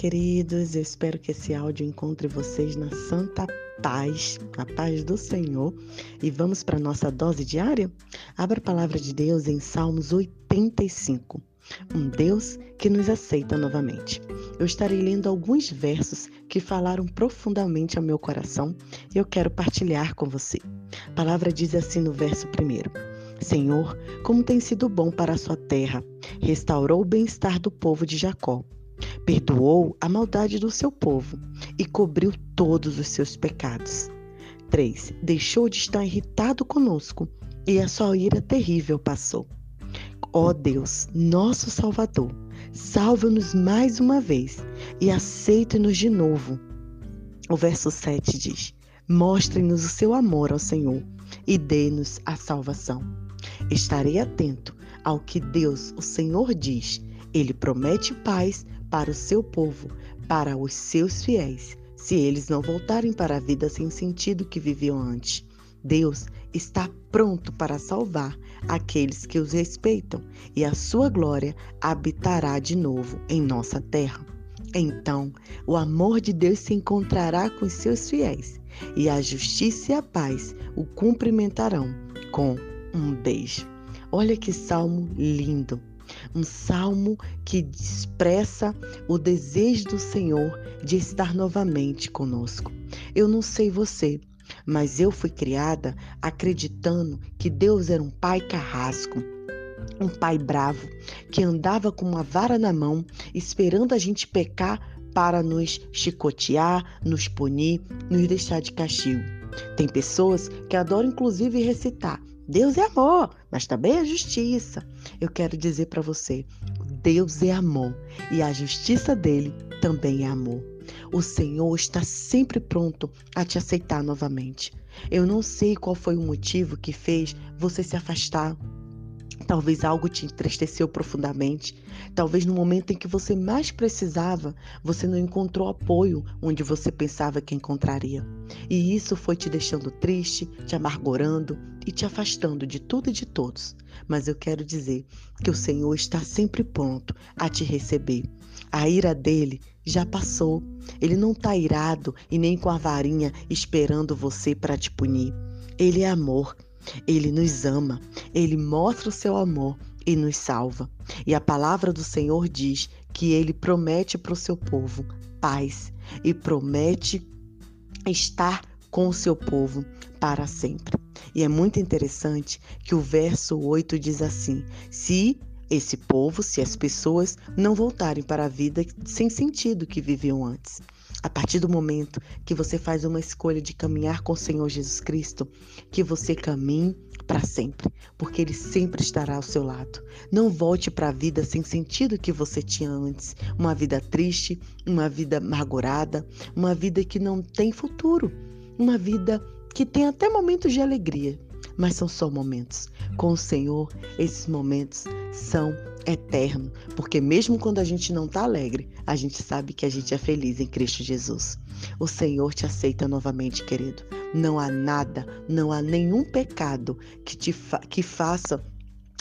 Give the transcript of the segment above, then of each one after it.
queridos. Eu espero que esse áudio encontre vocês na santa paz, a paz do Senhor. E vamos para a nossa dose diária? Abra a palavra de Deus em Salmos 85. Um Deus que nos aceita novamente. Eu estarei lendo alguns versos que falaram profundamente ao meu coração e eu quero partilhar com você. A palavra diz assim no verso primeiro: Senhor, como tem sido bom para a sua terra, restaurou o bem-estar do povo de Jacó perdoou a maldade do seu povo e cobriu todos os seus pecados. 3. Deixou de estar irritado conosco e a sua ira terrível passou. Ó Deus, nosso Salvador, salva-nos mais uma vez e aceite-nos de novo. O verso 7 diz: Mostre-nos o seu amor ao Senhor e dê-nos a salvação. Estarei atento ao que Deus, o Senhor, diz. Ele promete paz para o seu povo, para os seus fiéis, se eles não voltarem para a vida sem sentido que viviam antes. Deus está pronto para salvar aqueles que os respeitam e a sua glória habitará de novo em nossa terra. Então, o amor de Deus se encontrará com os seus fiéis e a justiça e a paz o cumprimentarão com um beijo. Olha que salmo lindo! Um salmo que expressa o desejo do Senhor de estar novamente conosco. Eu não sei você, mas eu fui criada acreditando que Deus era um pai carrasco. Um pai bravo que andava com uma vara na mão, esperando a gente pecar para nos chicotear, nos punir, nos deixar de castigo. Tem pessoas que adoram inclusive recitar: Deus é amor, mas também é justiça. Eu quero dizer para você: Deus é amor e a justiça dele também é amor. O Senhor está sempre pronto a te aceitar novamente. Eu não sei qual foi o motivo que fez você se afastar Talvez algo te entristeceu profundamente. Talvez no momento em que você mais precisava, você não encontrou apoio onde você pensava que encontraria. E isso foi te deixando triste, te amargurando e te afastando de tudo e de todos. Mas eu quero dizer que o Senhor está sempre pronto a te receber. A ira dele já passou. Ele não está irado e nem com a varinha esperando você para te punir. Ele é amor. Ele nos ama, ele mostra o seu amor e nos salva. E a palavra do Senhor diz que ele promete para o seu povo paz e promete estar com o seu povo para sempre. E é muito interessante que o verso 8 diz assim: Se esse povo, se as pessoas não voltarem para a vida sem sentido que viviam antes. A partir do momento que você faz uma escolha de caminhar com o Senhor Jesus Cristo, que você caminhe para sempre, porque Ele sempre estará ao seu lado. Não volte para a vida sem sentido que você tinha antes, uma vida triste, uma vida amargurada, uma vida que não tem futuro, uma vida que tem até momentos de alegria, mas são só momentos. Com o Senhor, esses momentos são eternos, porque mesmo quando a gente não está alegre, a gente sabe que a gente é feliz em Cristo Jesus. O Senhor te aceita novamente, querido. Não há nada, não há nenhum pecado que te fa que faça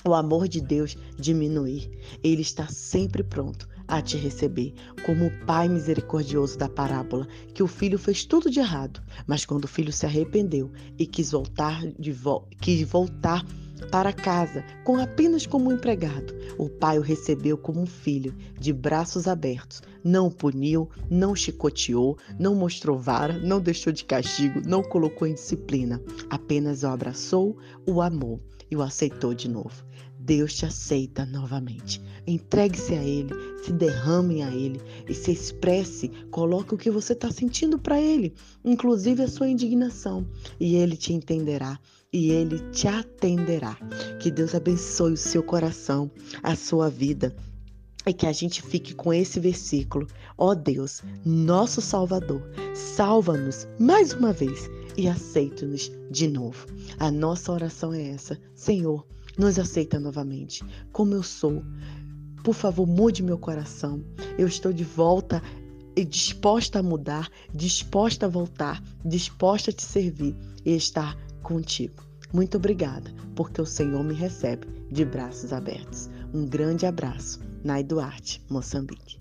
o amor de Deus diminuir. Ele está sempre pronto a te receber, como o pai misericordioso da parábola, que o filho fez tudo de errado, mas quando o filho se arrependeu e quis voltar de vo quis voltar para casa, com apenas como empregado. O pai o recebeu como um filho, de braços abertos. Não o puniu, não chicoteou, não mostrou vara, não deixou de castigo, não colocou em disciplina. Apenas o abraçou, o amou e o aceitou de novo. Deus te aceita novamente. Entregue-se a Ele, se derrame a Ele e se expresse, coloque o que você está sentindo para Ele, inclusive a sua indignação, e Ele te entenderá e Ele te atenderá. Que Deus abençoe o seu coração, a sua vida. E que a gente fique com esse versículo. Ó oh Deus, nosso Salvador, salva-nos mais uma vez e aceita-nos de novo. A nossa oração é essa. Senhor, nos aceita novamente, como eu sou. Por favor, mude meu coração. Eu estou de volta e disposta a mudar, disposta a voltar, disposta a te servir e estar contigo. Muito obrigada, porque o Senhor me recebe de braços abertos. Um grande abraço. Nai Duarte, Moçambique.